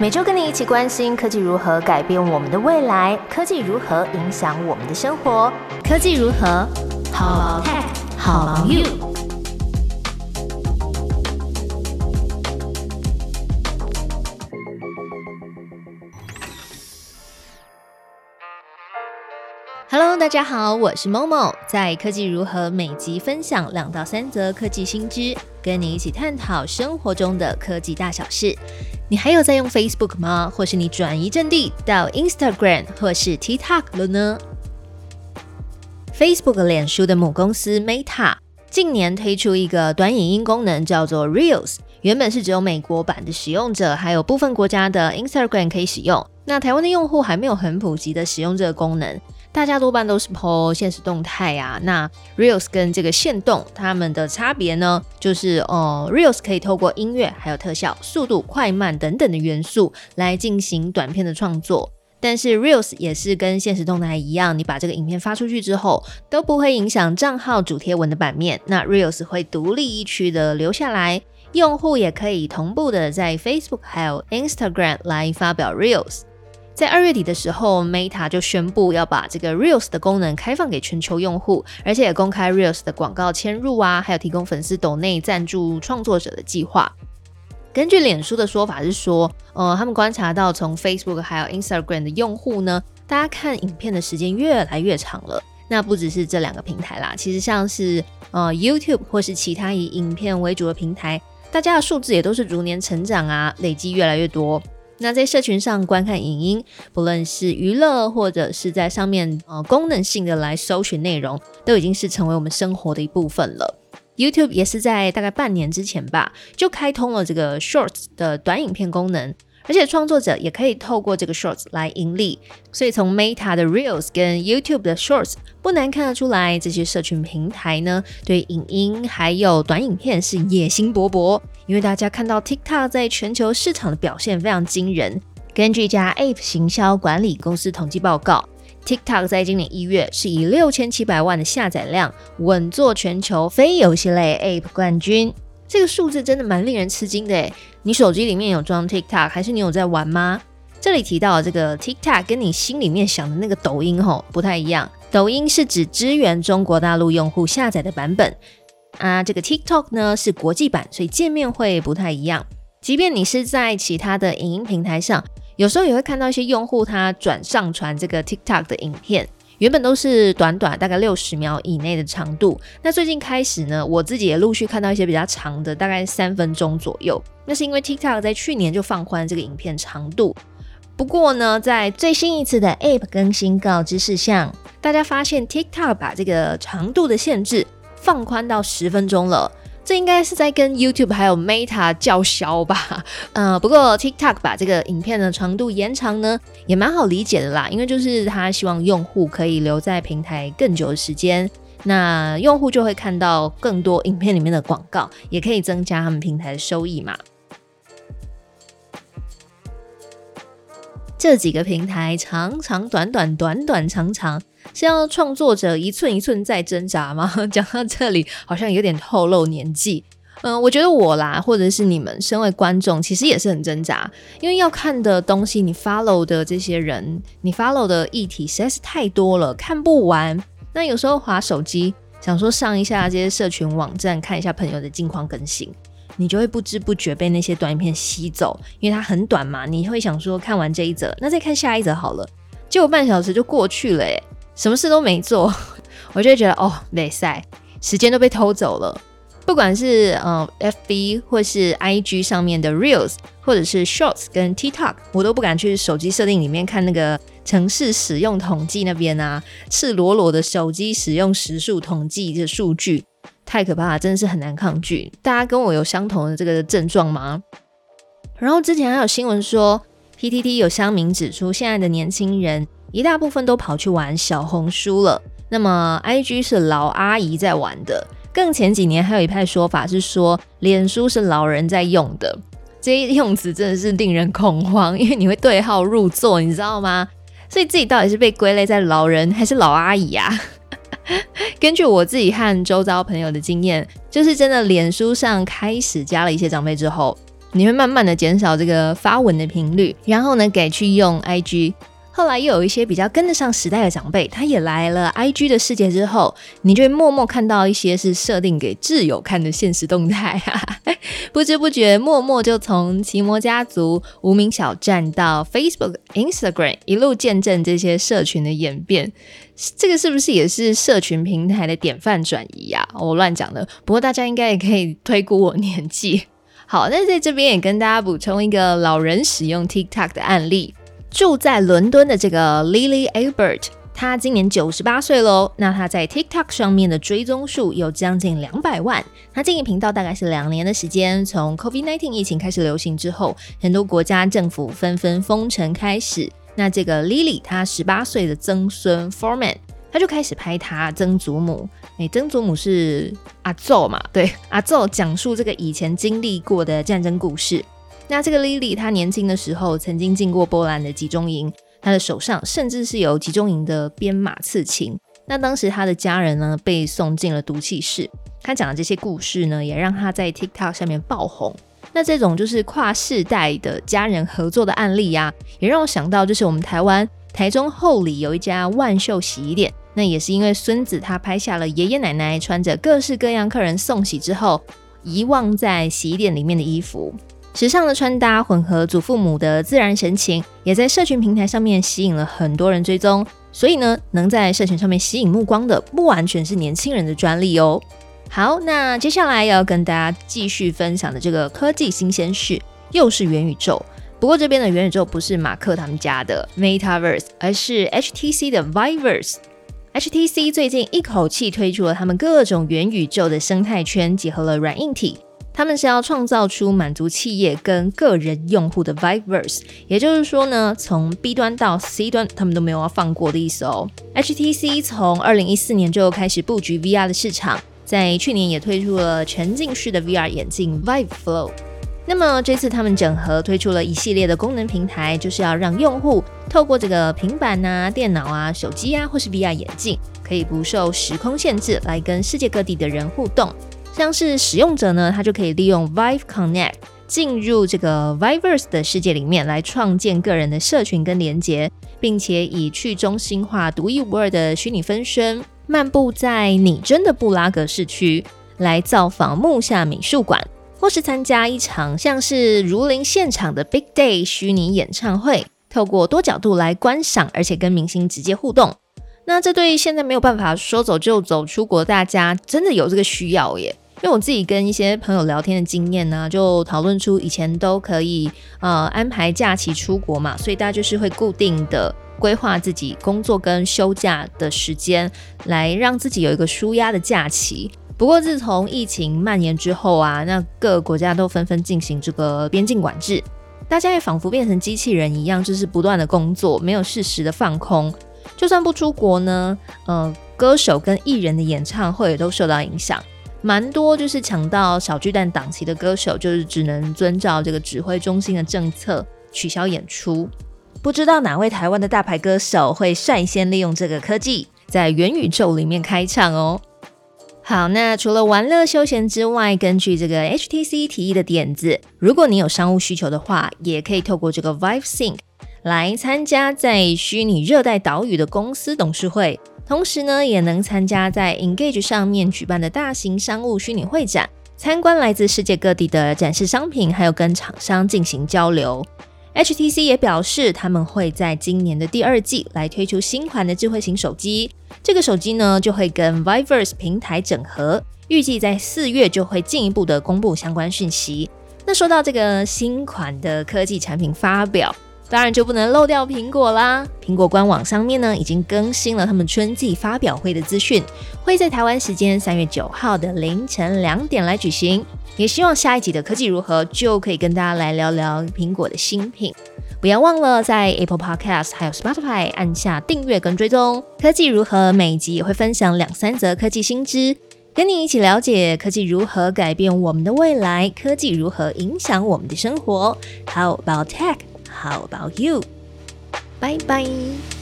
每周跟你一起关心科技如何改变我们的未来，科技如何影响我们的生活，科技如何好 tech 好 you。Hello，大家好，我是 Momo，在科技如何每集分享两到三则科技新知，跟你一起探讨生活中的科技大小事。你还有在用 Facebook 吗？或是你转移阵地到 Instagram 或是 TikTok 了呢？Facebook 脸书的母公司 Meta 近年推出一个短影音功能，叫做 Reels。原本是只有美国版的使用者，还有部分国家的 Instagram 可以使用。那台湾的用户还没有很普及的使用这个功能。大家多半都是 po 现实动态啊，那 reels 跟这个现动它们的差别呢，就是哦，reels 可以透过音乐、还有特效、速度快慢等等的元素来进行短片的创作，但是 reels 也是跟现实动态一样，你把这个影片发出去之后，都不会影响账号主贴文的版面，那 reels 会独立一区的留下来，用户也可以同步的在 Facebook 还有 Instagram 来发表 reels。在二月底的时候，Meta 就宣布要把这个 Reels 的功能开放给全球用户，而且也公开 Reels 的广告迁入啊，还有提供粉丝抖内赞助创作者的计划。根据脸书的说法是说，呃，他们观察到从 Facebook 还有 Instagram 的用户呢，大家看影片的时间越来越长了。那不只是这两个平台啦，其实像是呃 YouTube 或是其他以影片为主的平台，大家的数字也都是逐年成长啊，累积越来越多。那在社群上观看影音，不论是娱乐或者是在上面呃功能性的来搜寻内容，都已经是成为我们生活的一部分了。YouTube 也是在大概半年之前吧，就开通了这个 Shorts 的短影片功能。而且创作者也可以透过这个 Shorts 来盈利，所以从 Meta 的 Reels 跟 YouTube 的 Shorts 不难看得出来，这些社群平台呢对影音还有短影片是野心勃勃。因为大家看到 TikTok 在全球市场的表现非常惊人。根据一家 App 行销管理公司统计报告，TikTok 在今年一月是以六千七百万的下载量稳坐全球非游戏类 App 冠军。这个数字真的蛮令人吃惊的诶，你手机里面有装 TikTok 还是你有在玩吗？这里提到的这个 TikTok 跟你心里面想的那个抖音吼不太一样。抖音是指支援中国大陆用户下载的版本啊，这个 TikTok 呢是国际版，所以界面会不太一样。即便你是在其他的影音平台上，有时候也会看到一些用户他转上传这个 TikTok 的影片。原本都是短短大概六十秒以内的长度，那最近开始呢，我自己也陆续看到一些比较长的，大概三分钟左右。那是因为 TikTok 在去年就放宽这个影片长度。不过呢，在最新一次的 App 更新告知事项，大家发现 TikTok 把这个长度的限制放宽到十分钟了。这应该是在跟 YouTube 还有 Meta 叫嚣吧？呃，不过 TikTok 把这个影片的长度延长呢，也蛮好理解的啦，因为就是他希望用户可以留在平台更久的时间，那用户就会看到更多影片里面的广告，也可以增加他们平台的收益嘛。这几个平台长长短短，短短长长。是要创作者一寸一寸在挣扎吗？讲到这里，好像有点透露年纪。嗯，我觉得我啦，或者是你们身为观众，其实也是很挣扎，因为要看的东西，你 follow 的这些人，你 follow 的议题实在是太多了，看不完。那有时候划手机，想说上一下这些社群网站，看一下朋友的近况更新，你就会不知不觉被那些短影片吸走，因为它很短嘛，你会想说看完这一则，那再看下一则好了，结果半小时就过去了，诶。什么事都没做，我就会觉得哦，没赛，时间都被偷走了。不管是呃 FB 或是 IG 上面的 Reels，或者是 Shorts 跟 TikTok，我都不敢去手机设定里面看那个城市使用统计那边啊，赤裸裸的手机使用时数统计的数据，太可怕了，真的是很难抗拒。大家跟我有相同的这个症状吗？然后之前还有新闻说，PTT 有乡民指出，现在的年轻人。一大部分都跑去玩小红书了，那么 I G 是老阿姨在玩的。更前几年还有一派说法是说，脸书是老人在用的。这些用词真的是令人恐慌，因为你会对号入座，你知道吗？所以自己到底是被归类在老人还是老阿姨啊？根据我自己和周遭朋友的经验，就是真的脸书上开始加了一些长辈之后。你会慢慢的减少这个发文的频率，然后呢改去用 IG。后来又有一些比较跟得上时代的长辈，他也来了 IG 的世界之后，你就会默默看到一些是设定给挚友看的现实动态啊，不知不觉默默就从奇摩家族、无名小站到 Facebook、Instagram，一路见证这些社群的演变。这个是不是也是社群平台的典范转移呀？我乱讲的，不过大家应该也可以推估我年纪。好，那在这边也跟大家补充一个老人使用 TikTok 的案例。住在伦敦的这个 Lily Albert，他今年九十八岁喽。那他在 TikTok 上面的追踪数有将近两百万。他经营频道大概是两年的时间。从 COVID-19 疫情开始流行之后，很多国家政府纷纷封城开始。那这个 Lily 她十八岁的曾孙 Foreman，他就开始拍他曾祖母。哎，曾祖母是阿奏嘛？对，阿奏讲述这个以前经历过的战争故事。那这个 Lily，她年轻的时候曾经进过波兰的集中营，她的手上甚至是有集中营的编码刺青。那当时她的家人呢被送进了毒气室。她讲的这些故事呢，也让她在 TikTok 上面爆红。那这种就是跨世代的家人合作的案例呀，也让我想到，就是我们台湾台中后里有一家万秀洗衣店，那也是因为孙子他拍下了爷爷奶奶穿着各式各样客人送洗之后遗忘在洗衣店里面的衣服。时尚的穿搭混合祖父母的自然神情，也在社群平台上面吸引了很多人追踪。所以呢，能在社群上面吸引目光的，不完全是年轻人的专利哦。好，那接下来要跟大家继续分享的这个科技新鲜事，又是元宇宙。不过这边的元宇宙不是马克他们家的 Metaverse，而是 HTC 的 Vivers，HTC 最近一口气推出了他们各种元宇宙的生态圈，结合了软硬体。他们是要创造出满足企业跟个人用户的 Viverse，也就是说呢，从 B 端到 C 端，他们都没有要放过的意思哦。HTC 从二零一四年就开始布局 VR 的市场，在去年也推出了沉浸式的 VR 眼镜 Vive Flow。那么这次他们整合推出了一系列的功能平台，就是要让用户透过这个平板啊、电脑啊、手机啊，或是 VR 眼镜，可以不受时空限制，来跟世界各地的人互动。像是使用者呢，他就可以利用 Vive Connect 进入这个 Viverse 的世界里面，来创建个人的社群跟连接，并且以去中心化、独一无二的虚拟分身，漫步在拟真的布拉格市区，来造访木下美术馆，或是参加一场像是如临现场的 Big Day 虚拟演唱会，透过多角度来观赏，而且跟明星直接互动。那这对现在没有办法说走就走出国，大家真的有这个需要耶。因为我自己跟一些朋友聊天的经验呢，就讨论出以前都可以呃安排假期出国嘛，所以大家就是会固定的规划自己工作跟休假的时间，来让自己有一个舒压的假期。不过自从疫情蔓延之后啊，那各个国家都纷纷进行这个边境管制，大家也仿佛变成机器人一样，就是不断的工作，没有适时的放空。就算不出国呢，呃，歌手跟艺人的演唱会也都受到影响。蛮多就是抢到小巨蛋档期的歌手，就是只能遵照这个指挥中心的政策取消演出。不知道哪位台湾的大牌歌手会率先利用这个科技，在元宇宙里面开唱哦。好，那除了玩乐休闲之外，根据这个 HTC 提议的点子，如果你有商务需求的话，也可以透过这个 Vive Sync 来参加在虚拟热带岛屿的公司董事会。同时呢，也能参加在 Engage 上面举办的大型商务虚拟会展，参观来自世界各地的展示商品，还有跟厂商进行交流。HTC 也表示，他们会在今年的第二季来推出新款的智慧型手机，这个手机呢就会跟 Viverse 平台整合，预计在四月就会进一步的公布相关讯息。那说到这个新款的科技产品发表。当然就不能漏掉苹果啦！苹果官网上面呢已经更新了他们春季发表会的资讯，会在台湾时间三月九号的凌晨两点来举行。也希望下一集的科技如何就可以跟大家来聊聊苹果的新品。不要忘了在 Apple Podcast 还有 Spotify 按下订阅跟追踪。科技如何每集也会分享两三则科技新知，跟你一起了解科技如何改变我们的未来，科技如何影响我们的生活。How about tech？tech？How about you? Bye bye.